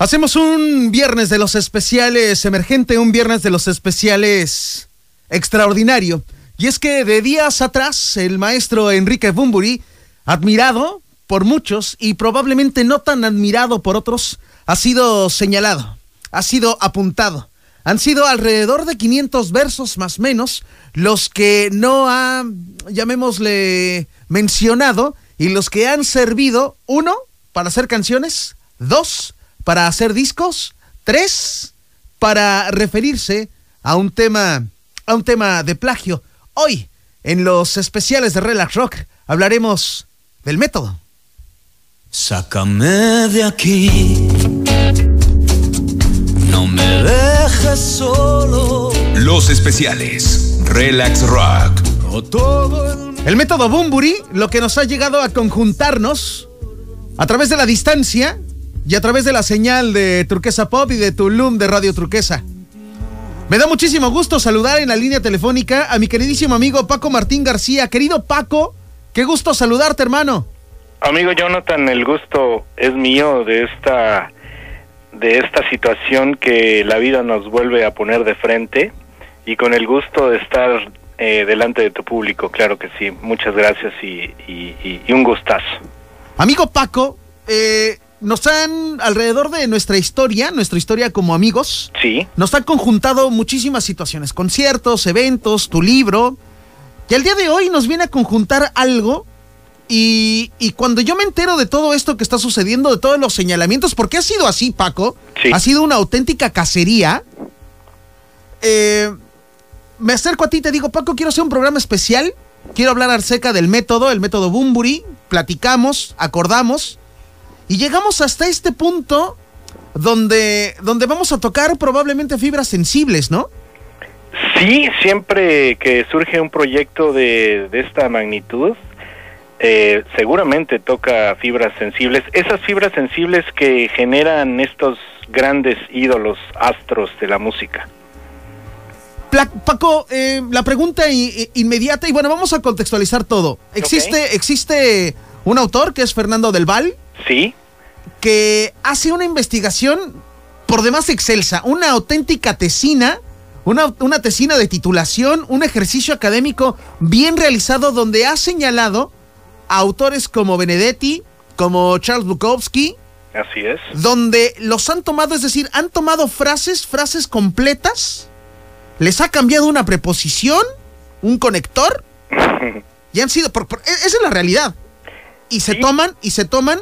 Hacemos un viernes de los especiales emergente, un viernes de los especiales extraordinario. Y es que de días atrás, el maestro Enrique Bumburi, admirado por muchos y probablemente no tan admirado por otros, ha sido señalado, ha sido apuntado. Han sido alrededor de 500 versos más menos los que no ha, llamémosle, mencionado y los que han servido, uno, para hacer canciones, dos, para hacer discos, tres para referirse a un tema a un tema de plagio. Hoy en los especiales de Relax Rock hablaremos del método. Sácame de aquí. No me dejes solo. Los especiales Relax Rock. O todo el El método Bumburi, lo que nos ha llegado a conjuntarnos a través de la distancia y a través de la señal de Turquesa Pop y de Tulum de Radio Turquesa. Me da muchísimo gusto saludar en la línea telefónica a mi queridísimo amigo Paco Martín García. Querido Paco, qué gusto saludarte, hermano. Amigo Jonathan, el gusto es mío de esta de esta situación que la vida nos vuelve a poner de frente y con el gusto de estar eh, delante de tu público, claro que sí. Muchas gracias y, y- y- y un gustazo. Amigo Paco, eh, nos han, alrededor de nuestra historia, nuestra historia como amigos, Sí, nos han conjuntado muchísimas situaciones, conciertos, eventos, tu libro, y al día de hoy nos viene a conjuntar algo. Y, y cuando yo me entero de todo esto que está sucediendo, de todos los señalamientos, porque ha sido así, Paco, Sí. ha sido una auténtica cacería, eh, me acerco a ti y te digo, Paco, quiero hacer un programa especial, quiero hablar acerca del método, el método Bumburi, platicamos, acordamos, y llegamos hasta este punto donde, donde vamos a tocar probablemente fibras sensibles, ¿no? sí, siempre que surge un proyecto de, de esta magnitud, eh, seguramente toca fibras sensibles. Esas fibras sensibles que generan estos grandes ídolos, astros de la música. Paco, eh, la pregunta inmediata, y bueno, vamos a contextualizar todo. Existe, existe un autor que es Fernando del Val, Sí, que hace una investigación por demás excelsa, una auténtica tesina, una, una tesina de titulación, un ejercicio académico bien realizado donde ha señalado a autores como Benedetti, como Charles Bukowski, así es. donde los han tomado, es decir, han tomado frases, frases completas, les ha cambiado una preposición, un conector, y han sido, por- por- e- esa es la realidad. Y se Sí. toman, y se toman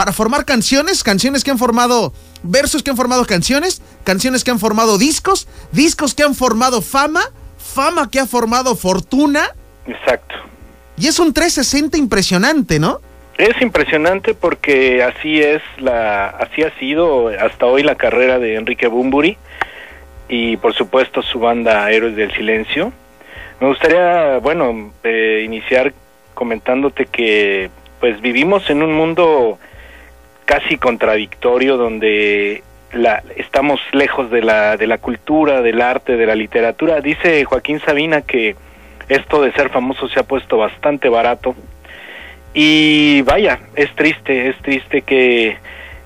para formar canciones, canciones que han formado versos que han formado canciones, canciones que han formado discos, discos que han formado fama, fama que ha formado fortuna, Exacto. y es un 360 impresionante, ¿no? Es impresionante porque así es la, así ha sido hasta hoy la carrera de Enrique Bumburi y por supuesto su banda Héroes del Silencio. Me gustaría, bueno, eh, iniciar comentándote que pues vivimos en un mundo casi contradictorio donde la, estamos lejos de la, de la cultura, del arte, de la literatura. Dice Joaquín Sabina que esto de ser famoso se ha puesto bastante barato y vaya, es triste, es triste que,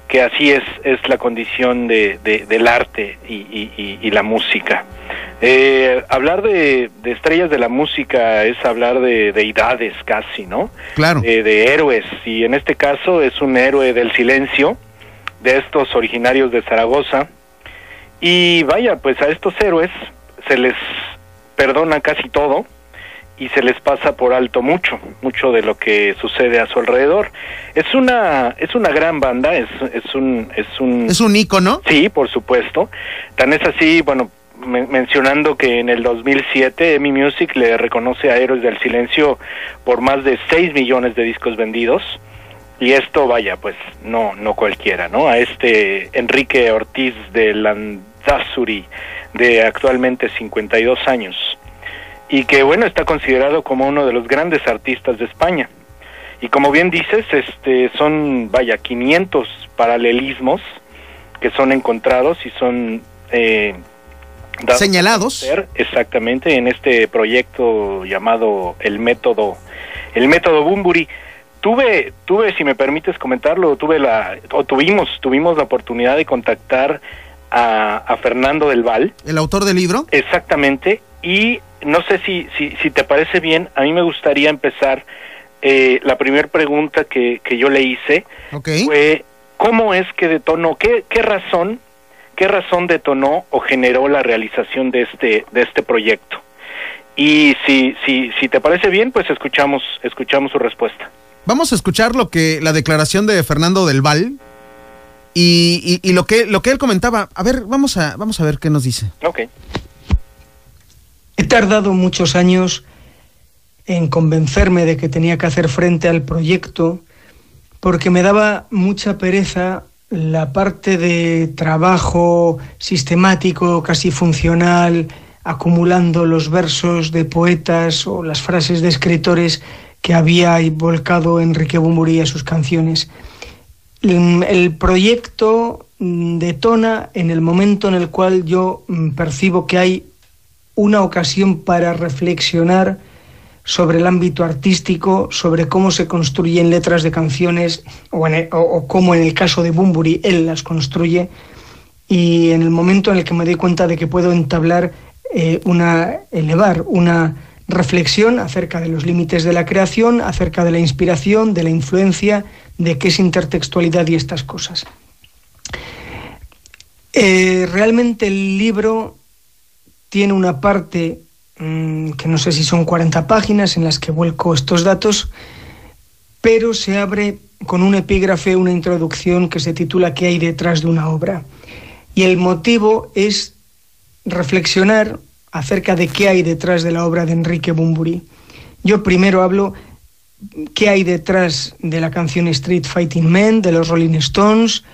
que así es, es la condición de, de- del arte y la música. Eh, hablar de, de estrellas de la música es hablar de deidades casi, ¿no? Claro. de, de héroes y en este caso es un héroe del silencio de estos originarios de Zaragoza y vaya pues a estos héroes se les perdona casi todo y se les pasa por alto mucho mucho de lo que sucede a su alrededor es una es una gran banda es, es un es un Es un ícono. Sí, por supuesto. Tan es así, bueno, men- mencionando que en el 2007 EMI Music le reconoce a Héroes del Silencio por más de 6 millones de discos vendidos. Y esto, vaya, pues no no cualquiera, ¿no? A este Enrique Ortiz de Landazuri, de actualmente 52 años. Y que, bueno, está considerado como uno de los grandes artistas de España. Y como bien dices, este son, vaya, 500 paralelismos que son encontrados y son eh, Señalados. exactamente en este proyecto llamado el método el método Bumburi. tuve, tuve, si me permites comentarlo, tuve la, o tuvimos, tuvimos la oportunidad de contactar a, a Fernando del Val. ¿El autor del libro? Exactamente. Y no sé si, si, si te parece bien, a mí me gustaría empezar. Eh, la primera pregunta que, que yo le hice fue cómo es que detonó, qué, qué razón, qué razón detonó o generó la realización de este, de este proyecto. Y si, si, si te parece bien, pues escuchamos, escuchamos su respuesta. Vamos a escuchar lo que la declaración de Fernando del Val y, y- y lo que lo que él comentaba. A ver, vamos a vamos a ver qué nos dice. Ok. He tardado muchos años en convencerme de que tenía que hacer frente al proyecto porque me daba mucha pereza la parte de trabajo sistemático, casi funcional, acumulando los versos de poetas o las frases de escritores que había volcado Enrique Bumburi a sus canciones. El, el proyecto mm, detona en el momento en el cual yo mm, percibo que hay una ocasión para reflexionar sobre el ámbito artístico, sobre cómo se construyen letras de canciones o, el- o- cómo en el caso de Bumburi él las construye y en el momento en el que me doy cuenta de que puedo entablar eh, una elevar una reflexión acerca de los límites de la creación, acerca de la inspiración, de la influencia, de qué es intertextualidad y estas cosas. Eh, realmente el libro tiene una parte que no sé si son 40 páginas en las que vuelco estos datos, pero se abre con un epígrafe, una introducción que se titula ¿Qué hay detrás de una obra? Y el motivo es reflexionar acerca de qué hay detrás de la obra de Enrique Bumburi. Yo primero hablo qué hay detrás de la canción Street Fighting Men de los Rolling Stones,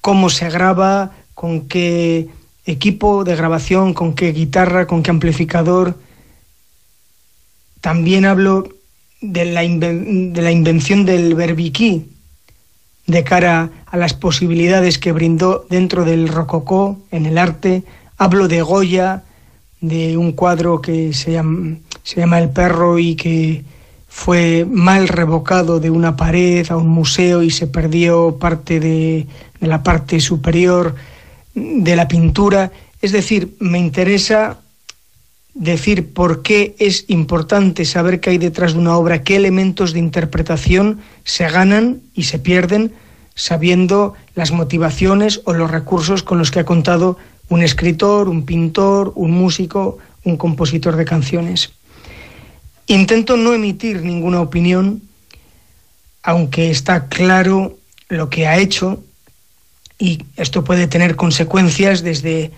cómo se graba, con qué equipo de grabación, con qué guitarra, con qué amplificador. También hablo de la, de la invención del verbiquí de cara a las posibilidades que brindó dentro del rococó en el arte. Hablo de Goya, de un cuadro que se llama, se llama El perro y que fue mal revocado de una pared a un museo y se perdió parte de la parte superior de la pintura. Es decir, me interesa decir por qué es importante saber qué hay detrás de una obra, qué elementos de interpretación se ganan y se pierden sabiendo las motivaciones o los recursos con los que ha contado un escritor, un pintor, un músico, un compositor de canciones. Intento no emitir ninguna opinión, aunque está claro lo que ha hecho y esto puede tener consecuencias desde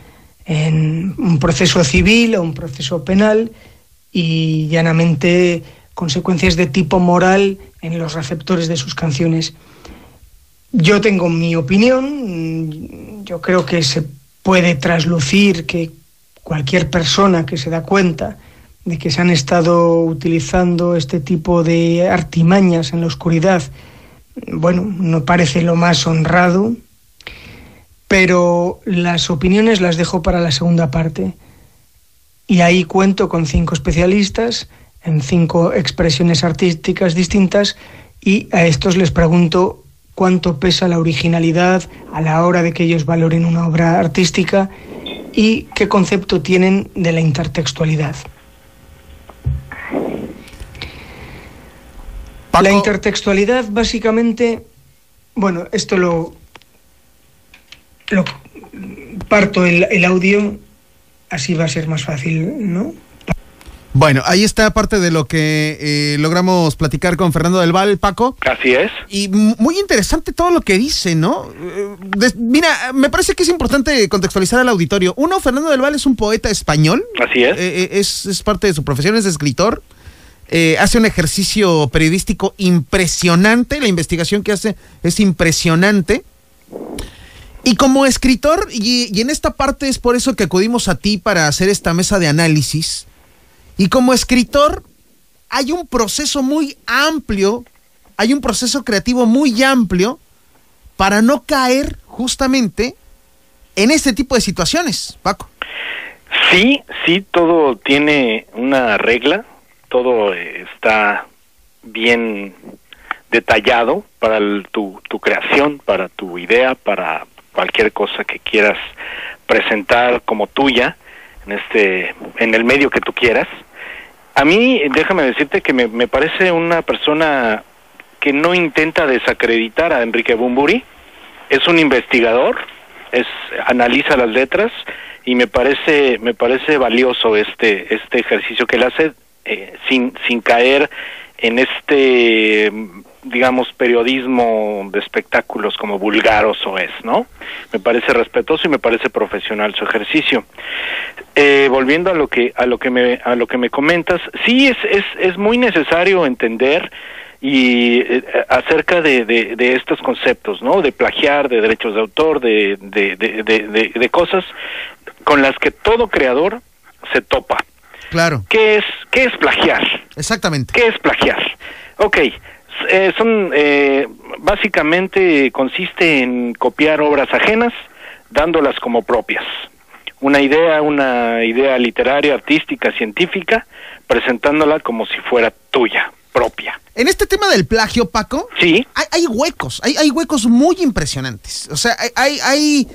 en un proceso civil o un proceso penal y llanamente consecuencias de tipo moral en los receptores de sus canciones. Yo tengo mi opinión, yo creo que se puede traslucir que cualquier persona que se da cuenta de que se han estado utilizando este tipo de artimañas en la oscuridad, bueno, no parece lo más honrado, pero las opiniones las dejo para la segunda parte. Y ahí cuento con cinco especialistas en cinco expresiones artísticas distintas y a estos les pregunto cuánto pesa la originalidad a la hora de que ellos valoren una obra artística y qué concepto tienen de la intertextualidad. Paco, La intertextualidad básicamente, bueno, esto lo, lo parto el, el audio, así va a ser más fácil, ¿no? bueno, ahí está parte de lo que eh, logramos platicar con Fernando del Val, Paco. Así es. Y muy interesante todo lo que dice, ¿no? Eh, mira, me parece que es importante contextualizar al auditorio. Uno, Fernando del Val es un poeta español. Así es. Eh, eh, es, es parte de su profesión, es escritor. Eh, hace un ejercicio periodístico impresionante. La investigación que hace es impresionante. Y como escritor, y, y en esta parte es por eso que acudimos a ti para hacer esta mesa de análisis. Y como escritor, hay un proceso muy amplio, hay un proceso creativo muy amplio para no caer justamente en este tipo de situaciones, Paco. Sí, sí, todo tiene una regla, todo está bien detallado para tu, tu creación, para tu idea, para cualquier cosa que quieras presentar como tuya en este en el medio que tú quieras. A mí, déjame decirte que me, me parece una persona que no intenta desacreditar a Enrique Bumburi, es un investigador, es analiza las letras y me parece me parece valioso este este ejercicio que él hace eh, sin sin caer en este digamos periodismo de espectáculos como vulgaroso es, ¿no? Me parece respetuoso y me parece profesional su ejercicio. Eh, volviendo a lo que a lo que me a lo que me comentas, sí es es es muy necesario entender y eh, acerca de, de, de estos conceptos, ¿no? De plagiar, de derechos de autor, de, de, de, cosas con las que todo creador se topa. Claro, ¿Qué es, qué es plagiar? exactamente. ¿Qué es plagiar? Ok, eh, son, eh, básicamente consiste en copiar obras ajenas, dándolas como propias. Una idea, una idea literaria, artística, científica, presentándola como si fuera tuya, propia. En este tema del plagio, Paco, Sí, hay, hay huecos, hay, hay huecos muy impresionantes. O sea, hay, hay, hay-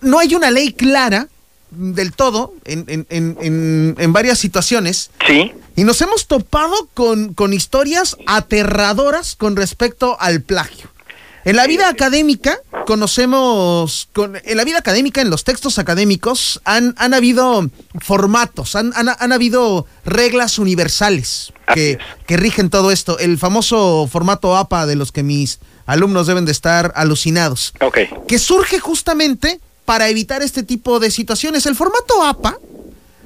no hay una ley clara del todo en, en, en, en, en varias situaciones. sí, Y nos hemos topado con, con historias aterradoras con respecto al plagio. En la vida académica conocemos, con, en la vida académica, en los textos académicos, han, han habido formatos, han, han, han habido reglas universales que, que rigen todo esto. El famoso formato APA de los que mis alumnos deben de estar alucinados ok, que surge justamente para evitar este tipo de situaciones. El formato APA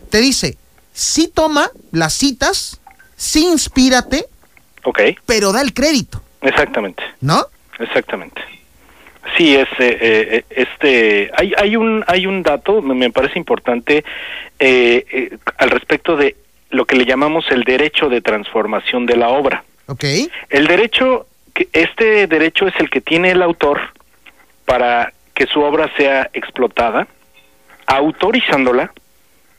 te dice, sí toma las citas, sí inspírate, ok, pero da el crédito, exactamente. ¿no? Exactamente. Sí, es eh, este hay hay un hay un dato me, parece importante eh, eh, al respecto de lo que le llamamos el derecho de transformación de la obra. Ok, El derecho este derecho es el que tiene el autor para que su obra sea explotada, autorizándola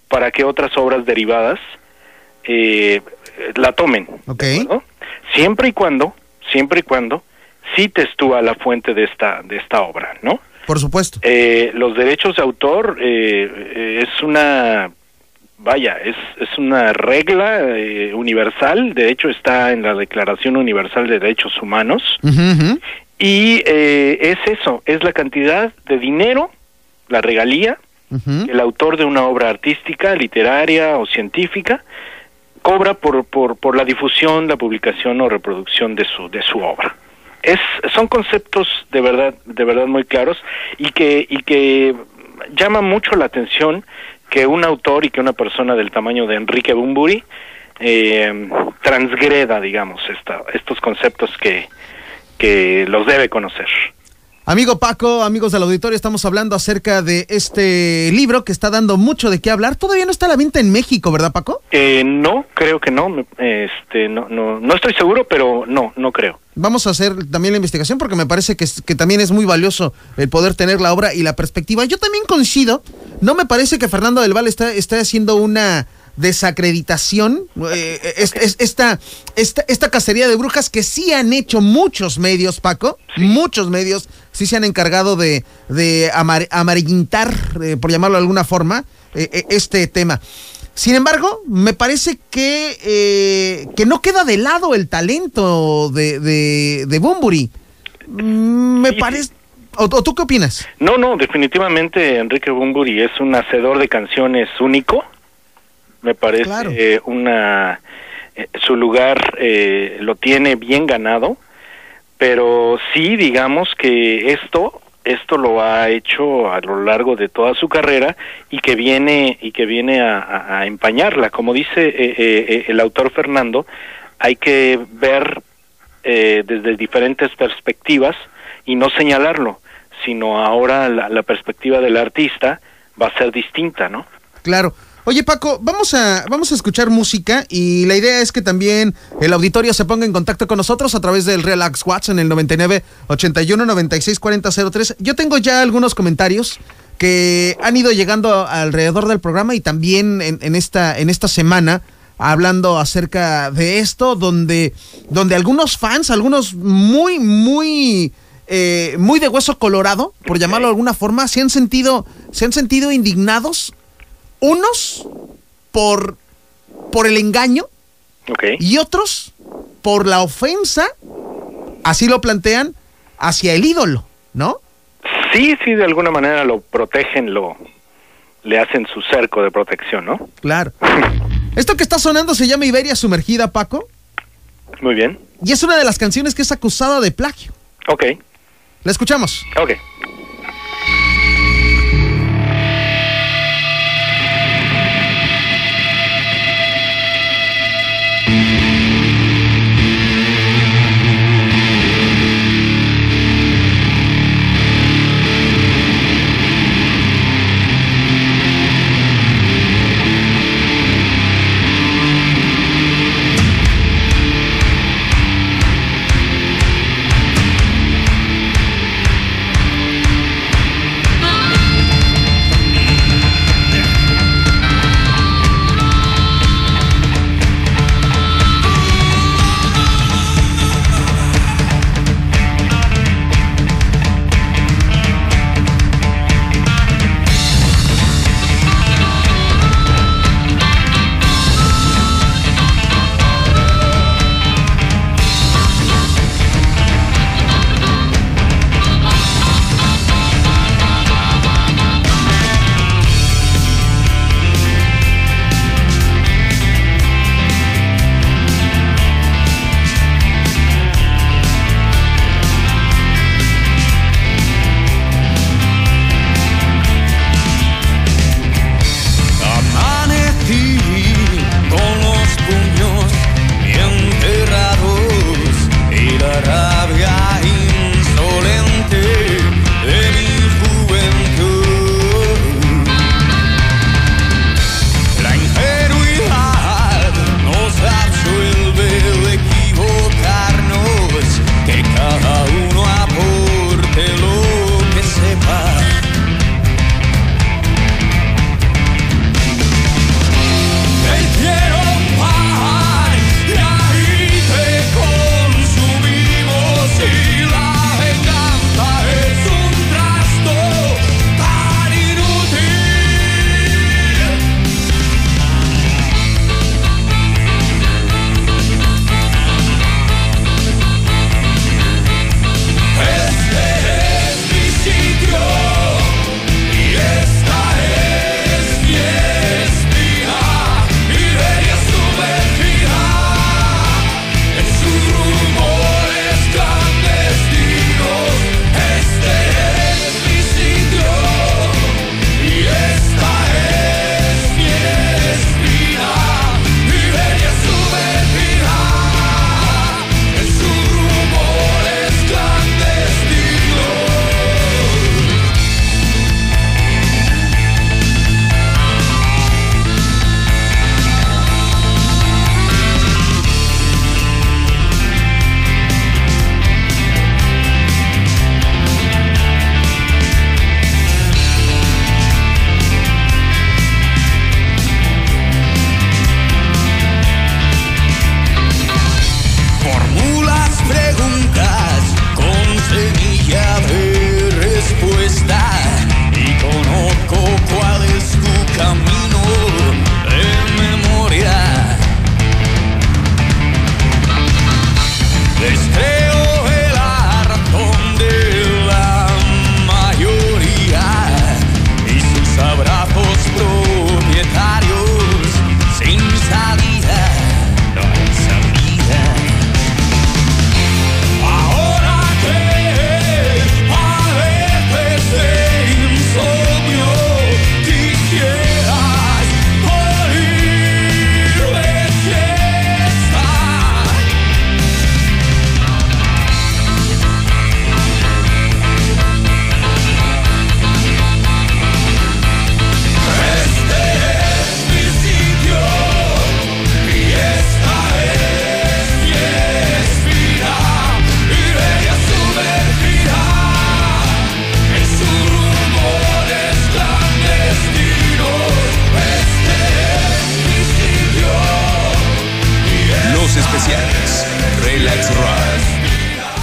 para que otras obras derivadas eh, la tomen. Ok. ¿de acuerdo? Siempre y cuando, siempre y cuando cites tú a la fuente de esta de esta obra, ¿no? por supuesto. Eh, los derechos de autor eh, eh, es una vaya es es una regla eh, universal de hecho está en la Declaración Universal de Derechos Humanos y eh, es eso es la cantidad de dinero la regalía El autor de una obra artística literaria o científica cobra por, por, por la difusión la publicación o reproducción de su de su obra. Es son conceptos de verdad de verdad muy claros y que y que llama mucho la atención que un autor y que una persona del tamaño de Enrique Bumburi eh, transgreda digamos esta, estos conceptos que que los debe conocer Amigo Paco, amigos del auditorio, estamos hablando acerca de este libro que está dando mucho de qué hablar. Todavía no está a la venta en México, ¿verdad, Paco? Eh, no, creo que no. Este, no, no, no estoy seguro, pero no, no creo. Vamos a hacer también la investigación porque me parece que, que también es muy valioso el poder tener la obra y la perspectiva. Yo también coincido. No me parece que Fernando del Val está, está haciendo una desacreditación. eh, es- es- esta, esta, esta cacería de brujas que sí han hecho muchos medios, Paco. Muchos medios sí se han encargado de, de amar- amarillintar, eh, por llamarlo de alguna forma, eh, eh, este tema. Sin embargo, me parece que, eh, que no queda de lado el talento de, de, de Bumburi. Mm, Me Sí, parece... ¿O, o tú qué opinas? No, no, definitivamente Enrique Bumburi es un hacedor de canciones único. Me parece Claro. eh, una eh, su lugar eh, lo tiene bien ganado, pero sí digamos que esto esto lo ha hecho a lo largo de toda su carrera y que viene y que viene a, a- a empañarla. Como dice eh, eh, el autor Fernando, hay que ver eh, desde diferentes perspectivas y no señalarlo, sino ahora la, la perspectiva del artista va a ser distinta, ¿no? Claro. Oye Paco, vamos a, vamos a escuchar música y la idea es que también el auditorio se ponga en contacto con nosotros a través del Relax Watch en el 99 81 96 40 03. Yo tengo ya algunos comentarios que han ido llegando alrededor del programa y también en, en esta, en esta semana hablando acerca de esto, donde, donde algunos fans, algunos muy, muy, eh, muy de hueso colorado, por llamarlo de alguna forma, se han sentido, se han sentido indignados, unos por, por el engaño y otros por la ofensa, así lo plantean, hacia el ídolo, ¿no? Sí, sí, de alguna manera lo protegen, lo le hacen su cerco de protección, ¿no? Claro. Esto que está sonando se llama Iberia Sumergida, Paco, Muy bien. y es una de las canciones que es acusada de plagio. Ok, La escuchamos. ok.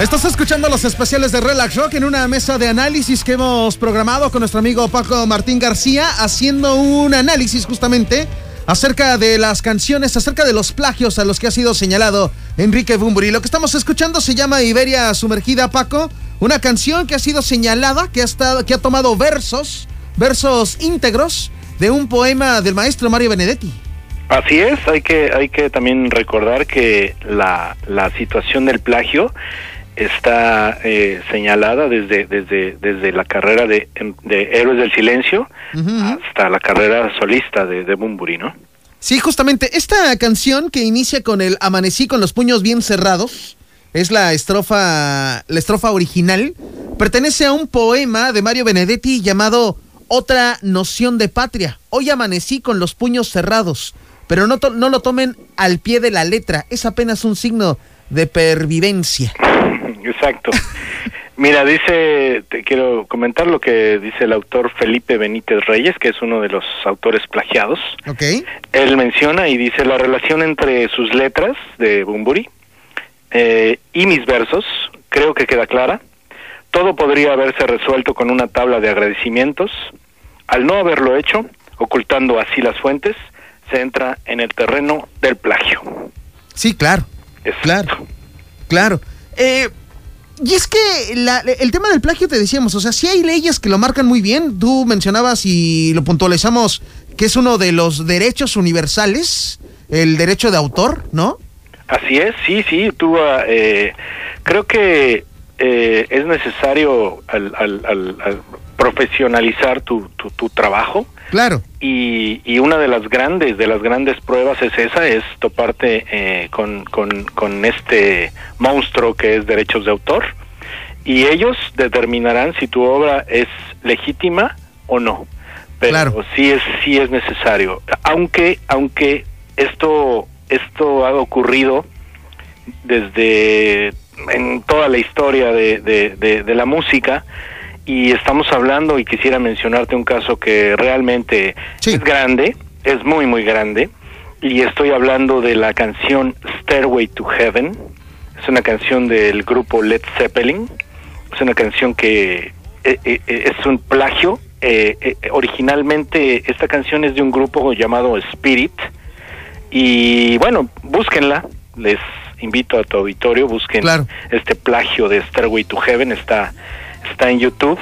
Estás escuchando los especiales de Relax Rock en una mesa de análisis que hemos programado con nuestro amigo Paco Martín García, haciendo un análisis justamente acerca de las canciones, acerca de los plagios a los que ha sido señalado Enrique Bumburi. Lo que estamos escuchando se llama Iberia Sumergida, Paco, una canción que ha sido señalada, que ha, estado, que ha tomado versos, versos íntegros de un poema del maestro Mario Benedetti. Así es, hay que, hay que también recordar que la, la situación del plagio está eh, señalada desde, desde, desde la carrera de, de Héroes del Silencio hasta la carrera solista de, de Bumburi, ¿no? Sí, justamente, esta canción que inicia con el Amanecí con los puños bien cerrados, es la estrofa, la estrofa original, pertenece a un poema de Mario Benedetti llamado Otra noción de patria. Hoy amanecí con los puños cerrados, pero no, no lo tomen al pie de la letra, es apenas un signo de pervivencia. Exacto. Mira, dice, te quiero comentar lo que dice el autor Felipe Benítez Reyes, que es uno de los autores plagiados. Ok. Él menciona y dice la relación entre sus letras de Bumburi eh, y mis versos, creo que queda clara. Todo podría haberse resuelto con una tabla de agradecimientos. Al no haberlo hecho, ocultando así las fuentes, se entra en el terreno del plagio. Sí, claro. Claro. Claro. Eh, y es que el tema del plagio te decíamos, o sea, sí hay leyes que lo marcan muy bien. Tú mencionabas y lo puntualizamos que es uno de los derechos universales, el derecho de autor, ¿no? Así es, sí, sí. Tú, ah, eh, creo que eh, es necesario al, profesionalizar tu, tu, trabajo. Claro. Y, y, una de las grandes, de las grandes pruebas es esa, es toparte eh, con, con, con, este monstruo que es derechos de autor. Y ellos determinarán si tu obra es legítima o no. Pero claro. sí es, sí es necesario. Aunque, aunque esto, esto ha ocurrido desde en toda la historia de, de, la música y estamos hablando y quisiera mencionarte un caso que realmente es grande, es muy muy grande y estoy hablando de la canción Stairway to Heaven, es una canción del grupo Led Zeppelin, es una canción que eh, eh, eh, es un plagio, originalmente esta canción es de un grupo llamado Spirit. Y bueno, búsquenla, les invito a tu auditorio, busquen este plagio de Stairway to Heaven, está, está en YouTube.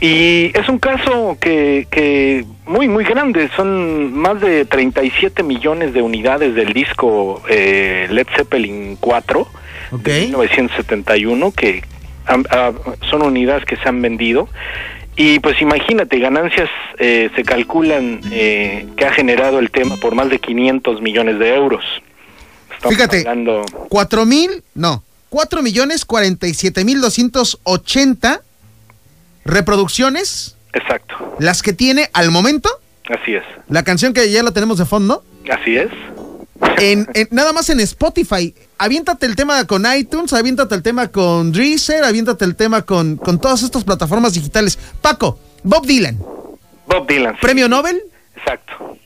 Y es un caso que, que muy, muy grande, son más de 37 millones de unidades del disco eh, Led Zeppelin 4 de 1971, que son unidades que se han vendido. Y pues imagínate, ganancias eh, se calculan eh, que ha generado el tema por más de 500 millones de euros. Fíjate, cuatro mil, no, cuatro millones cuarenta y siete mil doscientos ochenta reproducciones. Exacto. Las que tiene al momento. Así es. La canción que ya la tenemos de fondo. Así es. En, nada más en Spotify. Aviéntate el tema con iTunes, aviéntate el tema con Deezer, aviéntate el tema con, con todas estas plataformas digitales. Paco, Bob Dylan. Bob Dylan. ¿Premio Nobel? Exacto.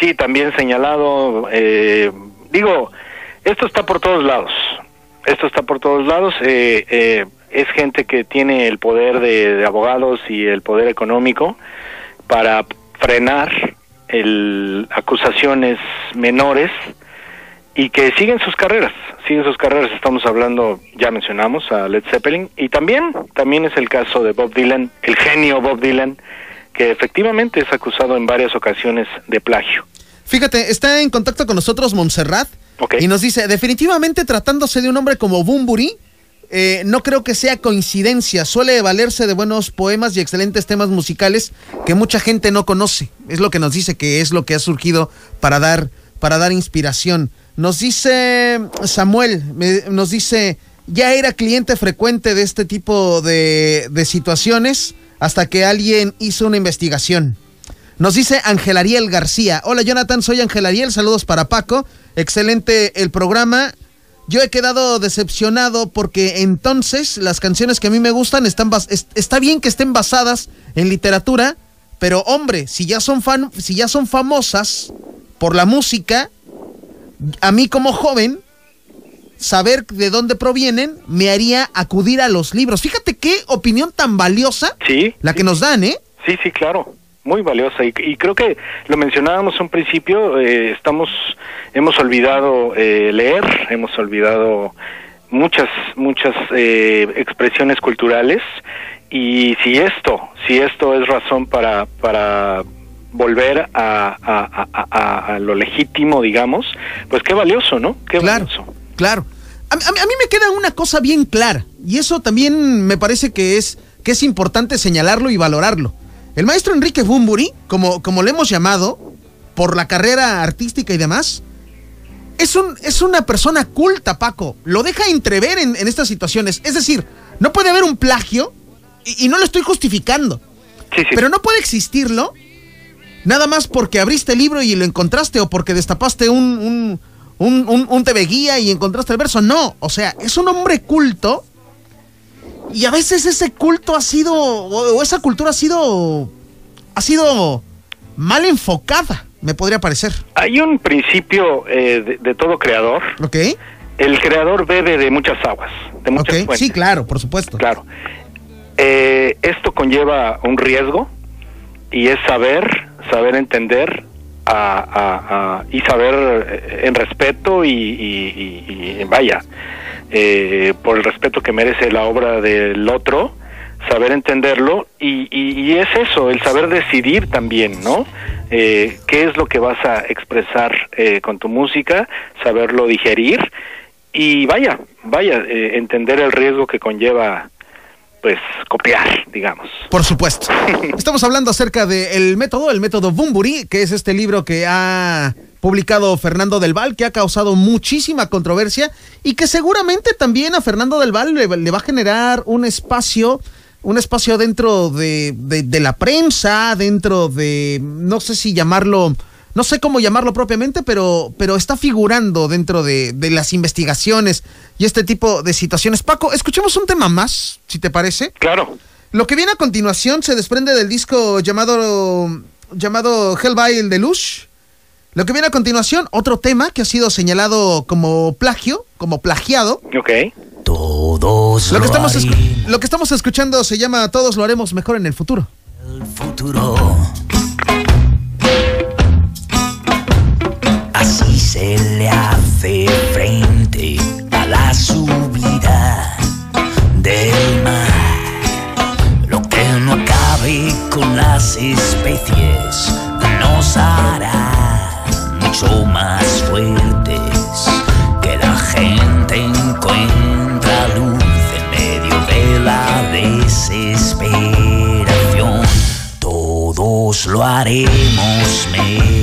Sí, también señalado. Eh, digo, esto está por todos lados. Esto está por todos lados. Eh, eh, es gente que tiene el poder de, abogados y el poder económico para frenar el, acusaciones menores y que siguen sus carreras, siguen sus carreras, estamos hablando, ya mencionamos a Led Zeppelin, y también, también es el caso de Bob Dylan, el genio Bob Dylan, que efectivamente es acusado en varias ocasiones de plagio. Fíjate, está en contacto con nosotros Montserrat, y nos dice, definitivamente tratándose de un hombre como Bumburi, eh, no creo que sea coincidencia, suele valerse de buenos poemas y excelentes temas musicales que mucha gente no conoce. Es lo que nos dice que es lo que ha surgido para dar, para dar inspiración. Nos dice Samuel, nos dice, ya era cliente frecuente de este tipo de, de situaciones hasta que alguien hizo una investigación. Nos dice Ángel Ariel García. Hola Jonathan, soy Ángel Ariel, saludos para Paco. Excelente el programa. Yo he quedado decepcionado porque entonces las canciones que a mí me gustan están está bien que estén basadas en literatura, pero hombre, si ya son fan si ya son famosas por la música, a mí como joven saber de dónde provienen me haría acudir a los libros. Fíjate qué opinión tan valiosa Sí. la que nos dan, ¿eh? Sí, sí, claro, muy valiosa y, y creo que lo mencionábamos un principio. eh, estamos, hemos olvidado eh, leer, hemos olvidado muchas, muchas eh, expresiones culturales y si esto, si esto es razón para para volver a, a- a- lo legítimo, digamos, pues qué valioso, ¿no? Qué Claro, valioso. claro. A, a mí me queda una cosa bien clara, y eso también me parece que es, que es importante señalarlo y valorarlo. El maestro Enrique Bumburi, como, como le hemos llamado, por la carrera artística y demás, es, un, es una persona culta, Paco. Lo deja entrever en, en estas situaciones. Es decir, no puede haber un plagio, y, y no lo estoy justificando, Sí, sí. pero no puede existirlo nada más porque abriste el libro y lo encontraste o porque destapaste un, un, un, un, un TV guía y encontraste el verso. No, o sea, es un hombre culto y a veces ese culto ha sido, o, esa cultura ha sido, ha sido mal enfocada, me podría parecer. Hay un principio eh, de, de todo creador. ¿Ok? El creador bebe de muchas aguas, de muchas Ok, fuentes. sí, claro, por supuesto. Claro. Eh, esto conlleva un riesgo y es saber, saber entender a- a- a- y saber eh, en respeto y, y- y- y vaya, eh, por el respeto que merece la obra del otro, saber entenderlo y, y- es eso, el saber decidir también, ¿no? Eh, ¿Qué es lo que vas a expresar eh, con tu música? Saberlo digerir y vaya, vaya, eh, entender el riesgo que conlleva, pues, copiar, digamos. Por supuesto. Estamos hablando acerca del método, el método Bumburi, que es este libro que ha publicado Fernando del Val, que ha causado muchísima controversia y que seguramente también a Fernando del Val le, le va a generar un espacio, un espacio dentro de, de- de la prensa, dentro de, no sé si llamarlo, no sé cómo llamarlo propiamente, pero, pero está figurando dentro de, de las investigaciones y este tipo de situaciones. Paco, escuchemos un tema más, si te parece. Claro, Lo que viene a continuación se desprende del disco llamado llamado Hellboy Deluxe. Lo que viene a continuación, otro tema que ha sido señalado como plagio, como plagiado. ok. Todos Lo que lo estamos haremos lo que estamos escuchando se llama Todos lo haremos mejor en el futuro. el futuro. Se le hace frente a la subida del mar. Lo que no acabe con las especies nos hará mucho más fuertes. Que la gente encuentra luz en medio de la desesperación. Todos lo haremos mejor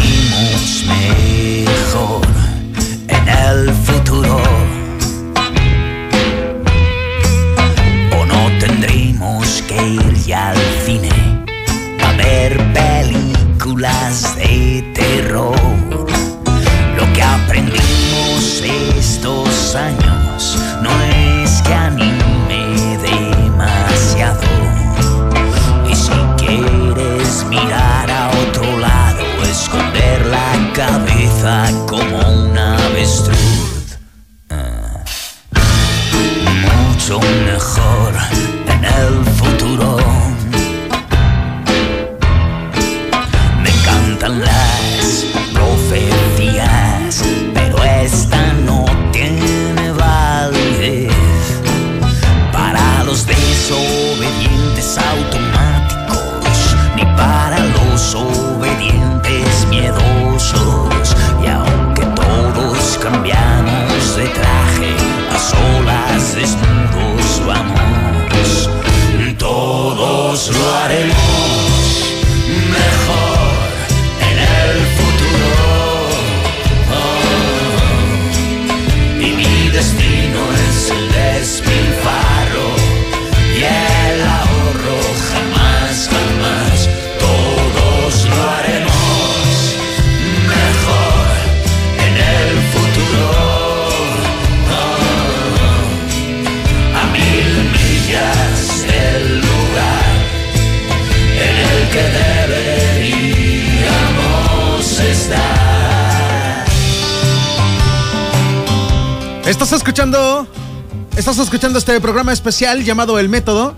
haremos mejor en el futuro. O no tendremos que ir al cine a ver películas de terror. Lo que aprendimos estos años no es que anime Estás escuchando. Estás escuchando este programa especial llamado El Método.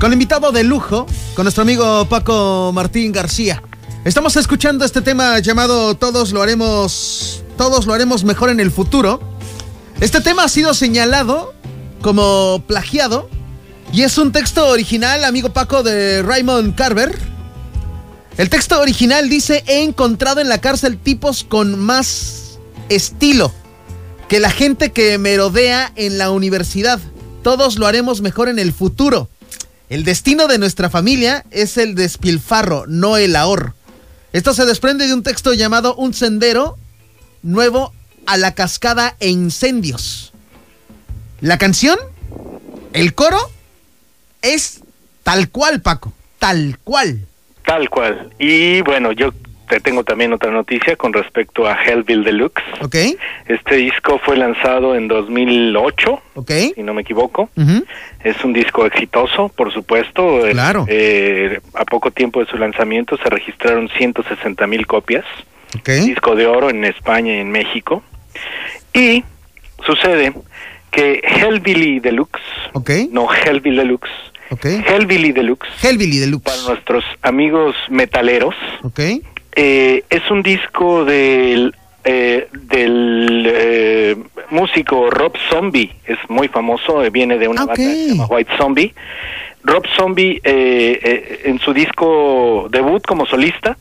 Con invitado de lujo, con nuestro amigo Paco Martín García. Estamos escuchando este tema llamado Todos lo haremos. Todos lo haremos mejor en el futuro. Este tema ha sido señalado como plagiado. Y es un texto original, amigo Paco, de Raymond Carver. El texto original dice: He encontrado en la cárcel tipos con más estilo que la gente que merodea en la universidad. Todos lo haremos mejor en el futuro. El destino de nuestra familia es el despilfarro, no el ahorro. Esto se desprende de un texto llamado Un sendero nuevo a la cascada e incendios. La canción, el coro, es tal cual, Paco, tal cual. Tal cual. Y bueno, yo te tengo también otra noticia con respecto a Hellville Deluxe. ¿Ok? Este disco fue lanzado en 2008, ¿Ok? si no me equivoco. Es un disco exitoso, por supuesto. Claro. eh, a poco tiempo de su lanzamiento se registraron 160 mil copias. ¿Ok? Disco de oro en España y en México. Y sucede que Hellbilly Deluxe, ¿Ok? no Hellbilly Deluxe, ¿Ok? Hellbilly Deluxe, Hellbilly para Deluxe. nuestros amigos metaleros, ¿Ok? Eh, es un disco del eh, del eh, músico Rob Zombie, es muy famoso, eh, viene de una Ah, banda que se ok. llama White Zombie. Rob Zombie eh, eh, en su disco debut como solista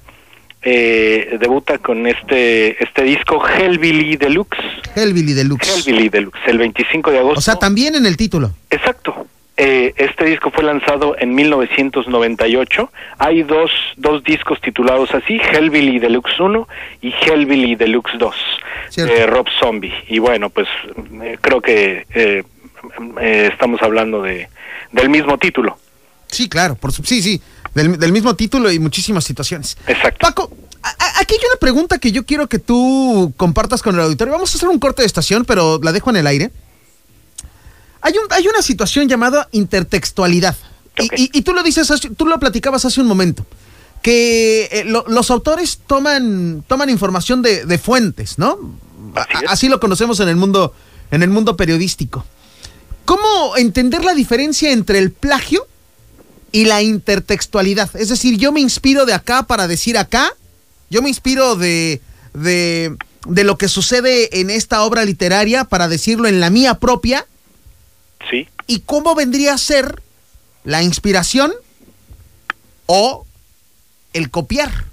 eh, debuta con este este disco Hellbilly Deluxe. Hellbilly Deluxe. Hellbilly Deluxe, el 25 de agosto. O sea, también en el título. Exacto. Eh, este disco fue lanzado en 1998. Hay dos, dos discos titulados así, Hellbilly Deluxe 1 y Hellbilly Deluxe 2, Cierto. de Rob Zombie. Y bueno, pues eh, creo que eh, eh, estamos hablando de del mismo título. Sí, claro, por su- sí, sí, del, del mismo título y muchísimas situaciones. Exacto. Paco, a- aquí hay una pregunta que yo quiero que tú compartas con el auditorio. Vamos a hacer un corte de estación, pero la dejo en el aire. Hay, un, hay una situación llamada intertextualidad. Y- Ok. Y, y tú lo dices, tú lo platicabas hace un momento. Que eh, lo- los autores toman, toman información de, de fuentes, ¿no? Así lo conocemos en el mundo, en el mundo periodístico. ¿Cómo entender la diferencia entre el plagio y la intertextualidad? Es decir, yo me inspiro de acá para decir acá, yo me inspiro de, de, de lo que sucede en esta obra literaria para decirlo en la mía propia, Sí. y cómo vendría a ser la inspiración o el copiar.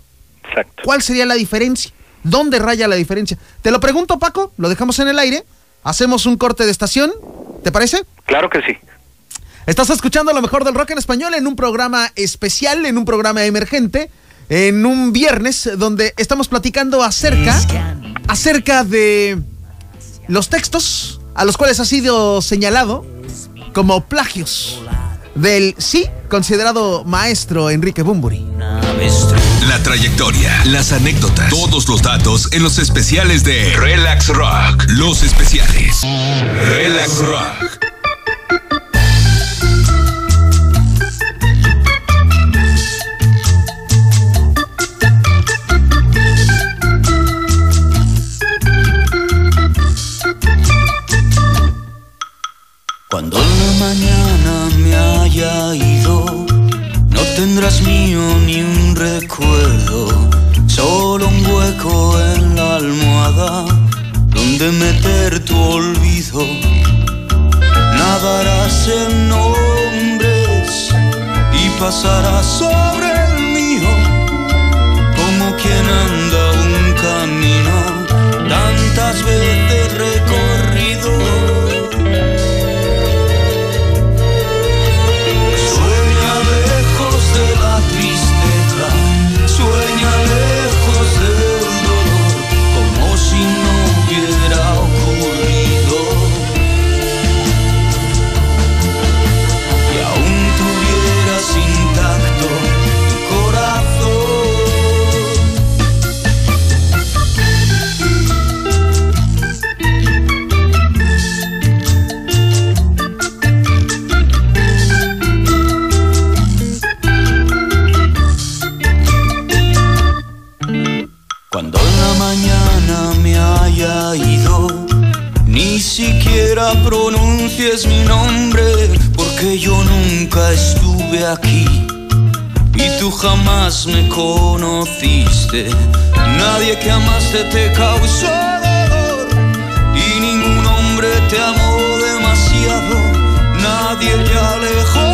Exacto. ¿Cuál sería la diferencia? ¿Dónde raya la diferencia? Te lo pregunto, Paco, lo dejamos en el aire, hacemos un corte de estación, ¿te parece? Claro que sí. Estás escuchando lo mejor del rock en español en un programa especial, en un programa emergente, en un viernes donde estamos platicando acerca, acerca de los textos a los cuales ha sido señalado como plagios del sí considerado maestro Enrique Bumburi. La trayectoria, las anécdotas, todos los datos en los especiales de Relax Rock. Los especiales. Relax Rock. Mío ni un recuerdo, solo un hueco en la almohada donde meter tu olvido. Nadarás en nombre pasará sobre el mío, como quien anda un camino tantas veces recorrido. Jamás me conociste, nadie que amaste te causó dolor, y ningún hombre te amó demasiado, nadie te alejó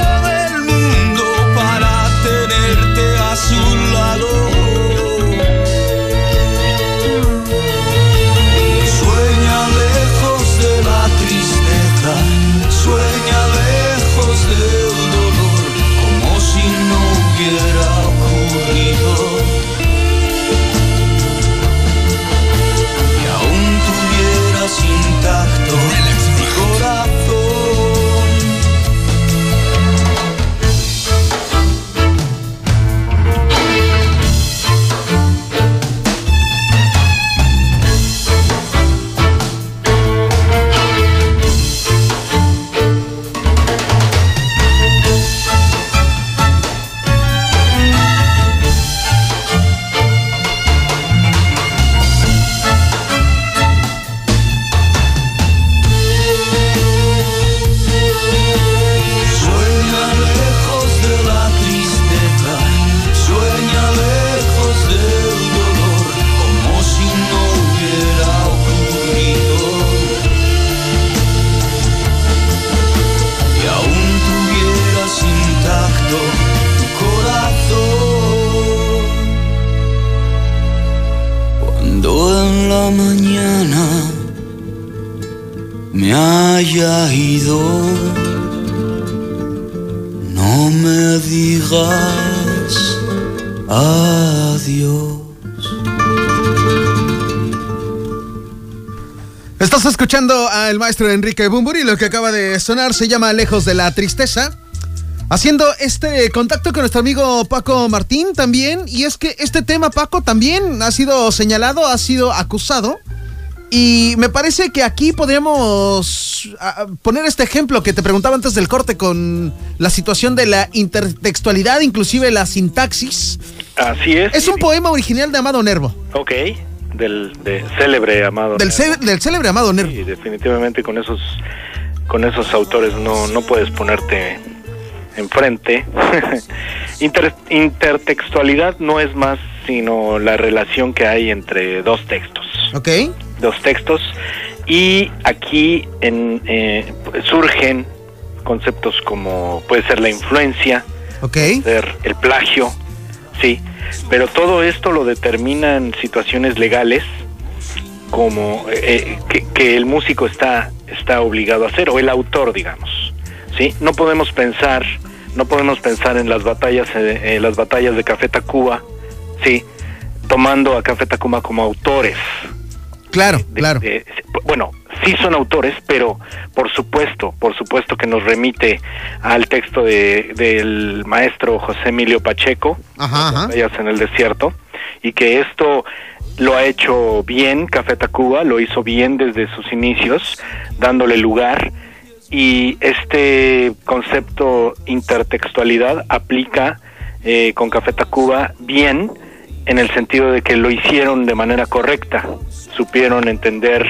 al maestro Enrique Bumburi. Lo que acaba de sonar se llama Lejos de la Tristeza. Haciendo este contacto con nuestro amigo Paco Martín también. Y es que este tema, Paco, también ha sido señalado, ha sido acusado. Y me parece que aquí podríamos poner este ejemplo que te preguntaba antes del corte con la situación de la intertextualidad, inclusive la sintaxis. Así es. Es un poema original de Amado Nervo. Ok, del de célebre amado. Del, cé- del célebre Amado Nervo. Sí, definitivamente con esos con esos autores no, no puedes ponerte enfrente. Inter- intertextualidad no es más sino la relación que hay entre dos textos. ¿Ok? Dos textos y aquí en, eh, surgen conceptos como puede ser la influencia, ¿Ok? ser el plagio, sí, pero todo esto lo determinan situaciones legales como eh, que, que el músico está está obligado a hacer o el autor, digamos, sí. No podemos pensar, no podemos pensar en las batallas, eh, en las batallas de Café Tacuba, sí, tomando a Café Tacuba como autores. Claro, de- claro. de- bueno, sí son autores, pero por supuesto, por supuesto que nos remite al texto de, del maestro José Emilio Pacheco, Ajá, ajá. Batallas en el desierto, y que esto lo ha hecho bien Café Tacuba, lo hizo bien desde sus inicios, dándole lugar, y este concepto intertextualidad aplica eh, con Café Tacuba bien en el sentido de que lo hicieron de manera correcta, supieron entender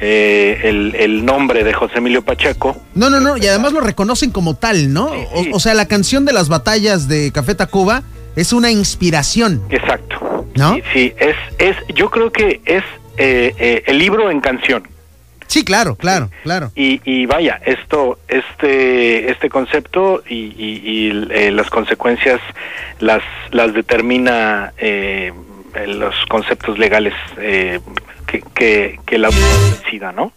eh, el, el nombre de José Emilio Pacheco, No, no, no, y además lo reconocen como tal, ¿no? Sí, O, sí. o sea, la canción de las batallas de Café Tacuba es una inspiración. exacto. ¿No? Sí, sí, es, es, yo creo que es eh, eh, el libro en canción. Sí, claro, claro, claro. Y, y vaya, esto, este, este concepto y, y- y, eh, las consecuencias las, las determina eh, eh, los conceptos legales eh, que, que, que la decida, ¿no?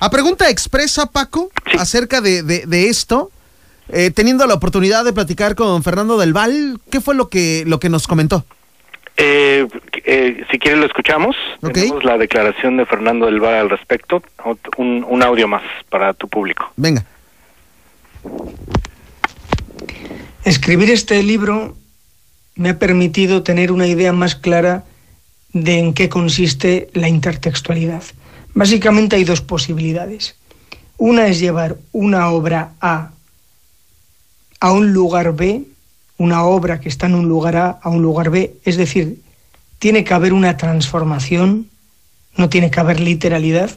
A pregunta expresa, Paco, Sí. acerca de, de- de esto, eh, teniendo la oportunidad de platicar con Fernando del Val, ¿qué fue lo que, lo que nos comentó? Eh, eh, si quieres lo escuchamos. Tenemos la declaración de Fernando del Val al respecto. Un, un audio más para tu público. Venga. Escribir este libro me ha permitido tener una idea más clara de en qué consiste la intertextualidad. Básicamente hay dos posibilidades. Una es llevar una obra A a un lugar B, una obra que está en un lugar A a un lugar B, es decir, tiene que haber una transformación, no tiene que haber literalidad.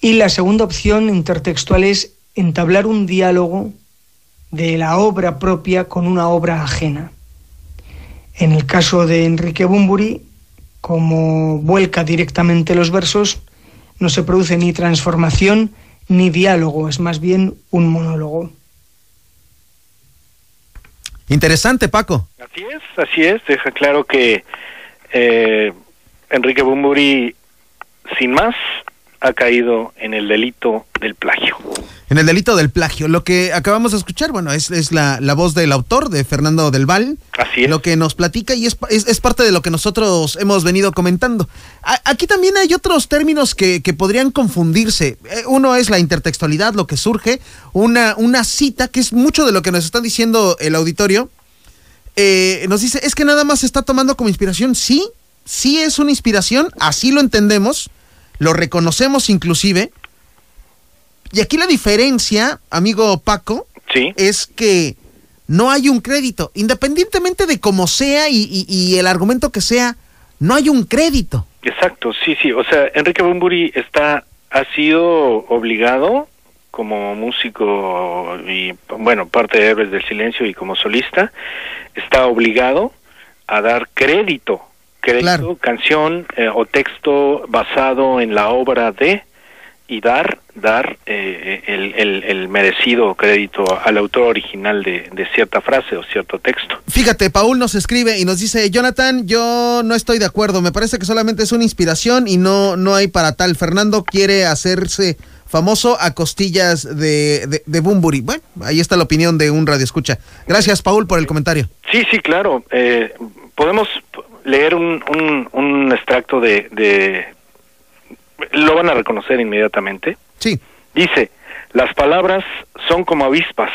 Y la segunda opción intertextual es entablar un diálogo de la obra propia con una obra ajena. En el caso de Enrique Bumburi, como vuelca directamente los versos, no se produce ni transformación ni diálogo, es más bien un monólogo. Interesante, Paco. Así es, así es. Deja claro que eh, Enrique Bumburi, sin más, ha caído en el delito del plagio. En el delito del plagio. Lo que acabamos de escuchar, bueno, es, es la, la voz del autor, de Fernando del Val. Así es. Lo que nos platica y es, pa- es, es parte de lo que nosotros hemos venido comentando. A- aquí también hay otros términos que, que podrían confundirse. Eh, Uno es la intertextualidad, lo que surge, una, una cita, que es mucho de lo que nos está diciendo el auditorio. Eh, nos dice, es que nada más se está tomando como inspiración. Sí, sí es una inspiración, así lo entendemos, lo reconocemos inclusive. Y aquí la diferencia, amigo Paco, Sí, es que no hay un crédito, independientemente de cómo sea y, y- y el argumento que sea, no hay un crédito. exacto, sí, sí. O sea, Enrique Bumburi está, ha sido obligado como músico y, bueno, parte de Héroes del Silencio y como solista, está obligado a dar crédito, crédito, Claro. canción eh, o texto basado en la obra de y dar dar eh, el, el- el merecido crédito al autor original de, de cierta frase o cierto texto. Fíjate, Paul nos escribe y nos dice, Jonathan, yo no estoy de acuerdo, me parece que solamente es una inspiración y no, no hay para tal. Fernando quiere hacerse famoso a costillas de, de, de Bumburi. Bueno, ahí está la opinión de un radio escucha. Gracias, Paul, por el comentario. Sí, sí, claro. Eh, podemos leer un, un, un extracto de, de... Lo van a reconocer inmediatamente. Sí, Dice, las palabras son como avispas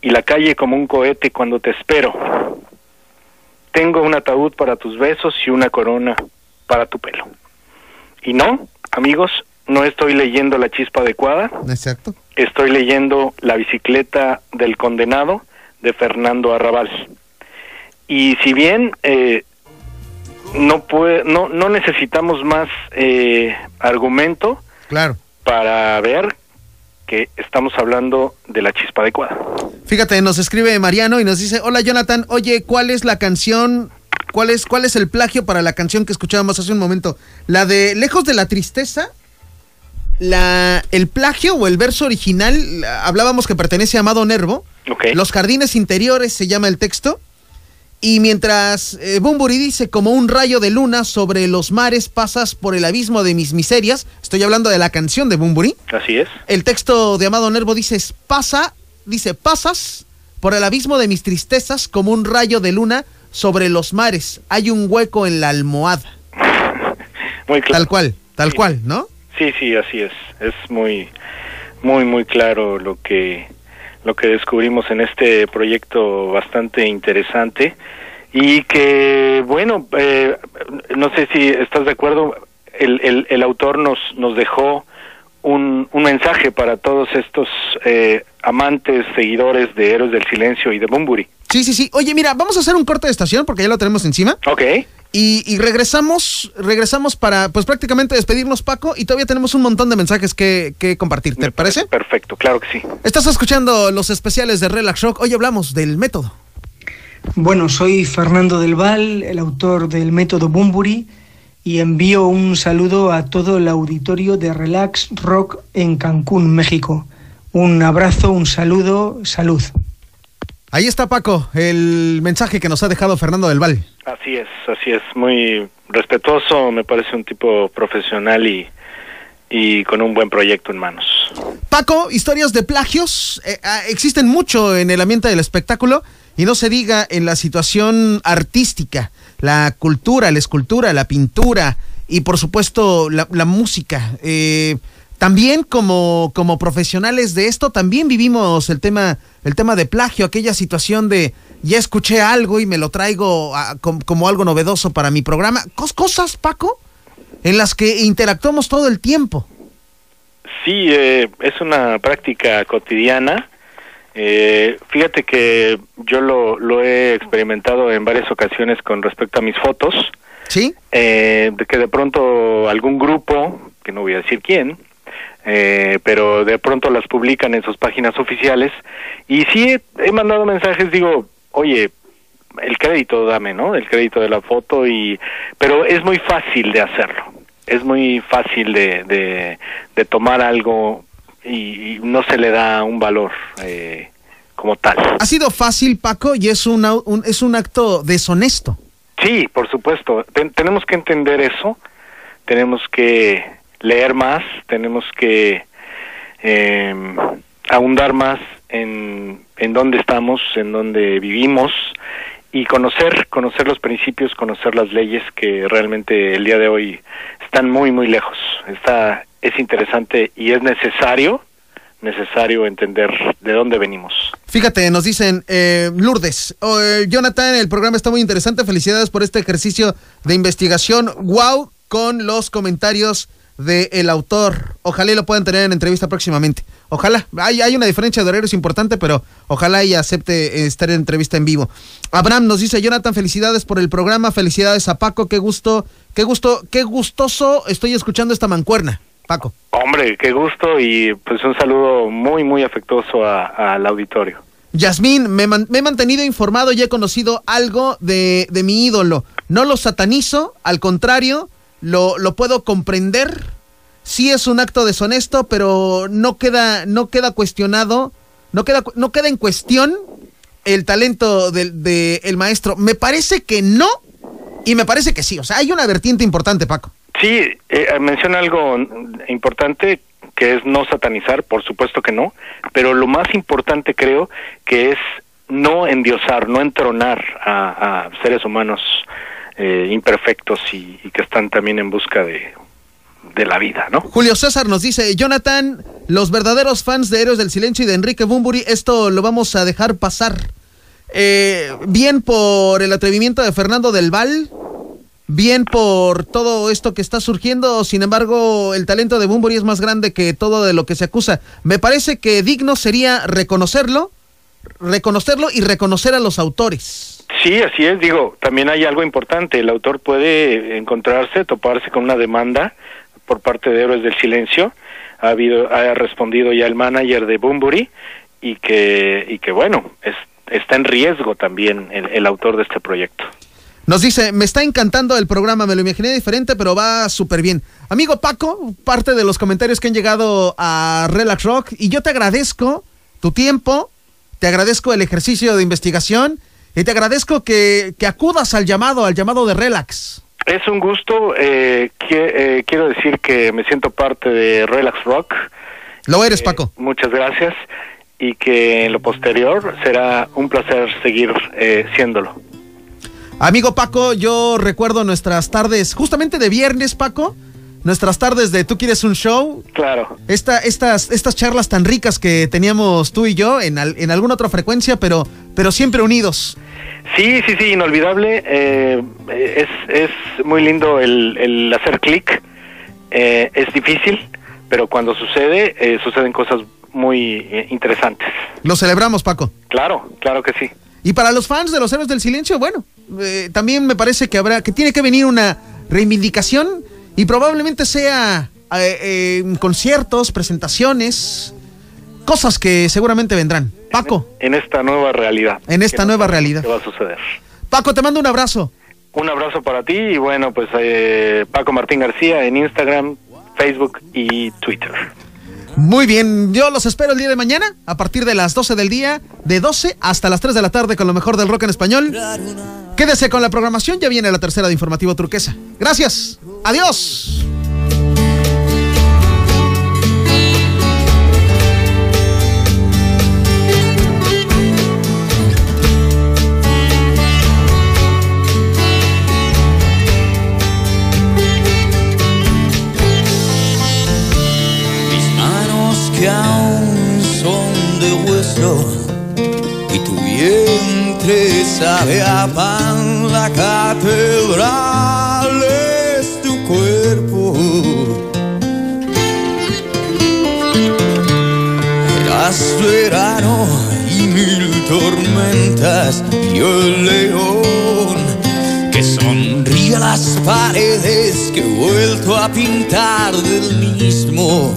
y la calle como un cohete cuando te espero. Tengo un ataúd para tus besos y una corona para tu pelo. Y no, amigos, no estoy leyendo la chispa adecuada, exacto. estoy leyendo La bicicleta del condenado de Fernando Arrabal. Y si bien eh, no, puede, no, no necesitamos más eh, argumento Claro. para ver que estamos hablando de la chispa adecuada. Fíjate, nos escribe Mariano y nos dice, hola Jonathan, oye, ¿cuál es la canción? ¿Cuál es, ¿Cuál es el plagio para la canción que escuchábamos hace un momento? ¿La de Lejos de la Tristeza? La, el plagio o el verso original, hablábamos que pertenece a Amado Nervo. Los jardines interiores se llama el texto. Y mientras eh, Bumburi dice, como un rayo de luna sobre los mares pasas por el abismo de mis miserias, estoy hablando de la canción de Bumburi. Así es. El texto de Amado Nervo dice, pasa, dice, pasas por el abismo de mis tristezas como un rayo de luna sobre los mares. Hay un hueco en la almohada. Muy claro. Tal cual, tal Sí. cual, ¿no? Sí, sí, así es. Es muy, muy, muy claro lo que, lo que descubrimos en este proyecto bastante interesante. Y que, bueno, eh, no sé si estás de acuerdo, el, el, el autor nos, nos dejó un, un mensaje para todos estos eh, amantes, seguidores de Héroes del Silencio y de Bumburi. Sí, sí, sí. Oye, mira, vamos a hacer un corte de estación porque ya lo tenemos encima. Ok, Y, y regresamos, regresamos para, pues prácticamente despedirnos, Paco, y todavía tenemos un montón de mensajes que, que compartir. ¿Te me parece? Perfecto, claro que sí. Estás escuchando los especiales de Relax Rock. Hoy hablamos del método. Bueno, soy Fernando del Val, el autor del método Bumburi, y envío un saludo a todo el auditorio de Relax Rock en Cancún, México. Un abrazo, un saludo, salud. Ahí está Paco, el mensaje que nos ha dejado Fernando del Val. Así es, así es, muy respetuoso, me parece un tipo profesional y, y con un buen proyecto en manos. Paco, historias de plagios eh, ah, existen mucho en el ambiente del espectáculo y no se diga en la situación artística, la cultura, la escultura, la pintura y por supuesto la, la música. Eh, también como, como profesionales de esto, también vivimos el tema, el tema de plagio, aquella situación de ya escuché algo y me lo traigo a- com- como algo novedoso para mi programa. Cos- cosas, Paco, en las que interactuamos todo el tiempo. Sí, eh, es una práctica cotidiana. Eh, fíjate que yo lo, lo he experimentado en varias ocasiones con respecto a mis fotos, ¿Sí? eh, de que de pronto algún grupo, que no voy a decir quién, eh, pero de pronto las publican en sus páginas oficiales y sí he, he mandado mensajes, digo, oye, el crédito dame, ¿no? El crédito de la foto y, pero es muy fácil de hacerlo, es muy fácil de, de, de tomar algo y, y no se le da un valor eh, como tal. Ha sido fácil, Paco, y es un, es un acto deshonesto. Sí, por supuesto. Ten- tenemos que entender eso. Tenemos que leer más. Tenemos que eh, ahondar más en, en dónde estamos, en dónde vivimos y conocer, conocer los principios, conocer las leyes que realmente el día de hoy están muy, muy lejos. Está, es interesante y es necesario, necesario entender de dónde venimos. Fíjate, nos dicen, eh, Lourdes, oh, eh, Jonathan, el programa está muy interesante, felicidades por este ejercicio de investigación, wow, con los comentarios del autor. Ojalá y lo puedan tener en entrevista próximamente. Ojalá, hay, hay una diferencia de horarios importante, pero ojalá y acepte eh, estar en entrevista en vivo. Abraham nos dice, Jonathan, felicidades por el programa, felicidades a Paco, qué gusto, qué gusto, qué gustoso estoy escuchando esta mancuerna. Paco. Hombre, qué gusto y pues un saludo muy, muy afectuoso al auditorio. Yasmín, me, man- me he mantenido informado y he conocido algo de, de mi ídolo. No lo satanizo, al contrario, lo, lo puedo comprender. Sí es un acto deshonesto, pero no queda, no queda cuestionado, no queda, no queda en cuestión el talento del de el maestro. Me parece que no y me parece que sí. O sea, hay una vertiente importante, Paco. Sí, eh, menciona algo importante que es no satanizar, por supuesto que no, pero lo más importante creo que es no endiosar, no entronar a, a seres humanos eh, imperfectos y, y que están también en busca de, de la vida, ¿no? Julio César nos dice, Jonathan, los verdaderos fans de Héroes del Silencio y de Enrique Bumburi, esto lo vamos a dejar pasar. Eh, bien por el atrevimiento de Fernando del Val, bien por todo esto que está surgiendo, sin embargo, el talento de Bumburi es más grande que todo de lo que se acusa. Me parece que digno sería reconocerlo, reconocerlo y reconocer a los autores. Sí, así es. Digo, también hay algo importante. El autor puede encontrarse, toparse con una demanda por parte de Héroes del Silencio. Ha habido, ha respondido ya el manager de Bumburi y que, y que bueno, es, está en riesgo también el autor de este proyecto. Nos dice, me está encantando el programa, me lo imaginé diferente, pero va súper bien. Amigo Paco, parte de los comentarios que han llegado a Relax Rock, y yo te agradezco tu tiempo, te agradezco el ejercicio de investigación, y te agradezco que, que acudas al llamado, al llamado de Relax. Es un gusto. Eh, que- eh, quiero decir que me siento parte de Relax Rock. Lo eres, Eh, Paco. muchas gracias. Y que en lo posterior será un placer seguir eh, siéndolo. Amigo Paco, yo recuerdo nuestras tardes, justamente de viernes, Paco, nuestras tardes de Tú quieres un show, Claro. Esta, estas, estas charlas tan ricas que teníamos tú y yo en, al- en alguna otra frecuencia, pero, pero siempre unidos. Sí, sí, sí, inolvidable. eh, es, es muy lindo el, el hacer clic. eh, es difícil, pero cuando sucede, eh, suceden cosas muy eh, interesantes. Lo celebramos, Paco. Claro, claro que sí. Y para los fans de los héroes del silencio, bueno, eh, también me parece que habrá, que tiene que venir una reivindicación y probablemente sea eh, eh, conciertos, presentaciones, cosas que seguramente vendrán. Paco, En esta nueva realidad. En esta no nueva realidad. ¿Qué va a suceder? Paco, te mando un abrazo. Un abrazo para ti y bueno, pues eh, Paco Martín García en Instagram, Facebook y Twitter. Muy bien, yo los espero el día de mañana a partir de las 12 del día, de 12 hasta las 3 de la tarde con lo mejor del rock en español. Quédese con la programación, ya viene la tercera de Informativo Turquesa. Gracias, adiós. que aún son de hueso y tu vientre sabe a pan, tormentas y el león que sonríe a las paredes que he vuelto a pintar del mismo